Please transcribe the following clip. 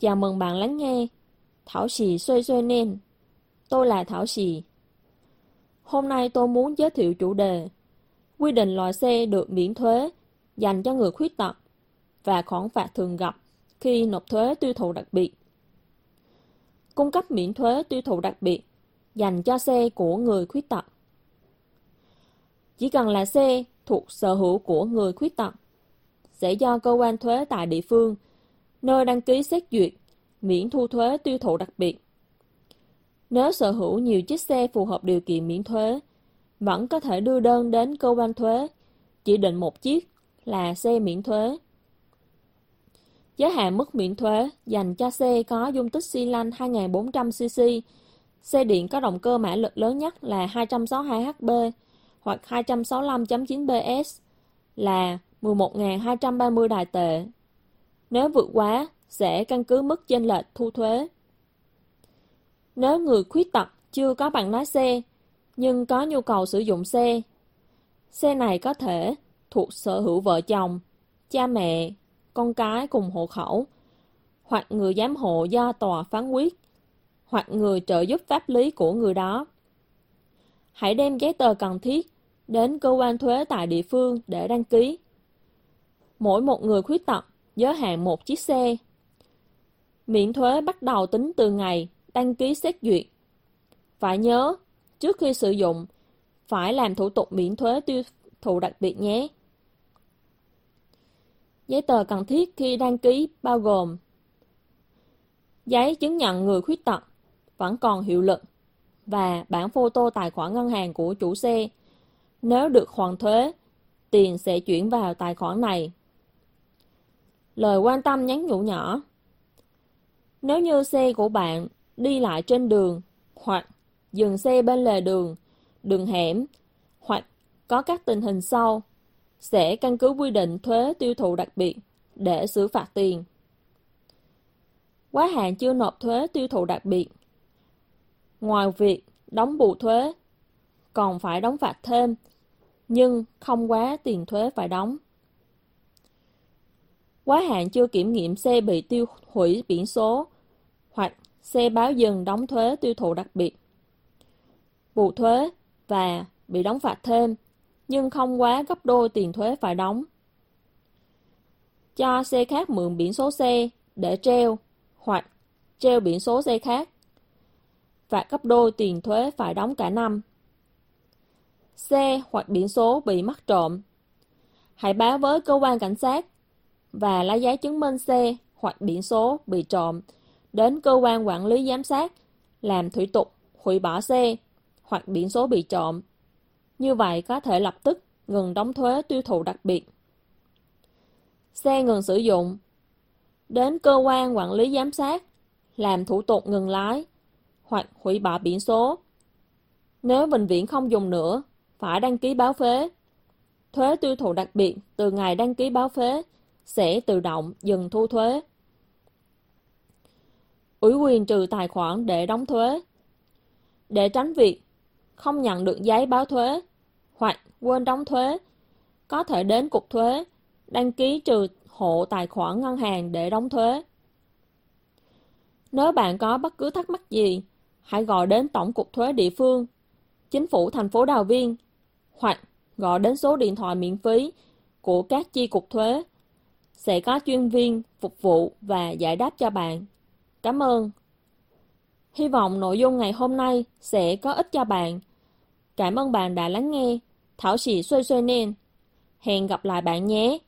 Chào mừng bạn lắng nghe Thảo Sì Xuôi Xuôi Nên Tôi là Thảo Sì Hôm nay tôi muốn giới thiệu chủ đề Quy định loại xe được miễn thuế dành cho người khuyết tật và khoản phạt thường gặp khi nộp thuế tiêu thụ đặc biệt. Cung cấp miễn thuế tiêu thụ đặc biệt dành cho xe của người khuyết tật. Chỉ cần là xe thuộc sở hữu của người khuyết tật, sẽ do cơ quan thuế tại địa phương, nơi đăng ký xét duyệt, miễn thu thuế tiêu thụ đặc biệt. Nếu sở hữu nhiều chiếc xe phù hợp điều kiện miễn thuế, vẫn có thể đưa đơn đến cơ quan thuế, chỉ định một chiếc là xe miễn thuế. Giới hạn mức miễn thuế dành cho xe có dung tích xi lanh 2400cc, xe điện có động cơ mã lực lớn nhất là 262HP hoặc 265.9 PS là 11.230 đài tệ. Nếu vượt quá, sẽ căn cứ mức chênh lệch thu thuế. Nếu người khuyết tật chưa có bằng lái xe, nhưng có nhu cầu sử dụng xe, xe này có thể thuộc sở hữu vợ chồng, cha mẹ, con cái cùng hộ khẩu, hoặc người giám hộ do tòa phán quyết, hoặc người trợ giúp pháp lý của người đó. Hãy đem giấy tờ cần thiết đến cơ quan thuế tại địa phương để đăng ký. Mỗi một người khuyết tật giới hạn một chiếc xe. Miễn thuế bắt đầu tính từ ngày đăng ký xét duyệt. Phải nhớ, trước khi sử dụng, phải làm thủ tục miễn thuế tiêu thụ đặc biệt nhé. Giấy tờ cần thiết khi đăng ký bao gồm Giấy chứng nhận người khuyết tật vẫn còn hiệu lực và bản photo tài khoản ngân hàng của chủ xe. Nếu được hoàn thuế, tiền sẽ chuyển vào tài khoản này. Lời quan tâm nhắn nhủ nhỏ Nếu như xe của bạn đi lại trên đường hoặc dừng xe bên lề đường, đường hẻm hoặc có các tình hình sau sẽ căn cứ quy định thuế tiêu thụ đặc biệt để xử phạt tiền. Quá hạn chưa nộp thuế tiêu thụ đặc biệt. Ngoài việc đóng bù thuế, còn phải đóng phạt thêm, nhưng không quá tiền thuế phải đóng. Quá hạn chưa kiểm nghiệm xe bị tiêu hủy biển số hoặc xe báo dừng đóng thuế tiêu thụ đặc biệt. Bù thuế và bị đóng phạt thêm, nhưng không quá gấp đôi tiền thuế phải đóng. Cho xe khác mượn biển số xe để treo hoặc treo biển số xe khác, và gấp đôi tiền thuế phải đóng cả năm. Xe hoặc biển số bị mất trộm. Hãy báo với cơ quan cảnh sát và lấy giấy chứng minh xe hoặc biển số bị trộm đến cơ quan quản lý giám sát làm thủ tục hủy bỏ xe hoặc biển số bị trộm như vậy có thể lập tức ngừng đóng thuế tiêu thụ đặc biệt. Xe ngừng sử dụng. Đến cơ quan quản lý giám sát, làm thủ tục ngừng lái hoặc hủy bỏ biển số. Nếu bệnh viện không dùng nữa, phải đăng ký báo phế. Thuế tiêu thụ đặc biệt từ ngày đăng ký báo phế sẽ tự động dừng thu thuế. Ủy quyền trừ tài khoản để đóng thuế. Để tránh việc không nhận được giấy báo thuế hoặc quên đóng thuế, có thể đến cục thuế, đăng ký trừ hộ tài khoản ngân hàng để đóng thuế. Nếu bạn có bất cứ thắc mắc gì, hãy gọi đến Tổng cục thuế địa phương, chính phủ thành phố Đào Viên hoặc gọi đến số điện thoại miễn phí của các chi cục thuế. Sẽ có chuyên viên phục vụ và giải đáp cho bạn. Cảm ơn. Hy vọng nội dung ngày hôm nay sẽ có ích cho bạn. Cảm ơn bạn đã lắng nghe. Thảo sĩ xuôi xuôi nên. Hẹn gặp lại bạn nhé.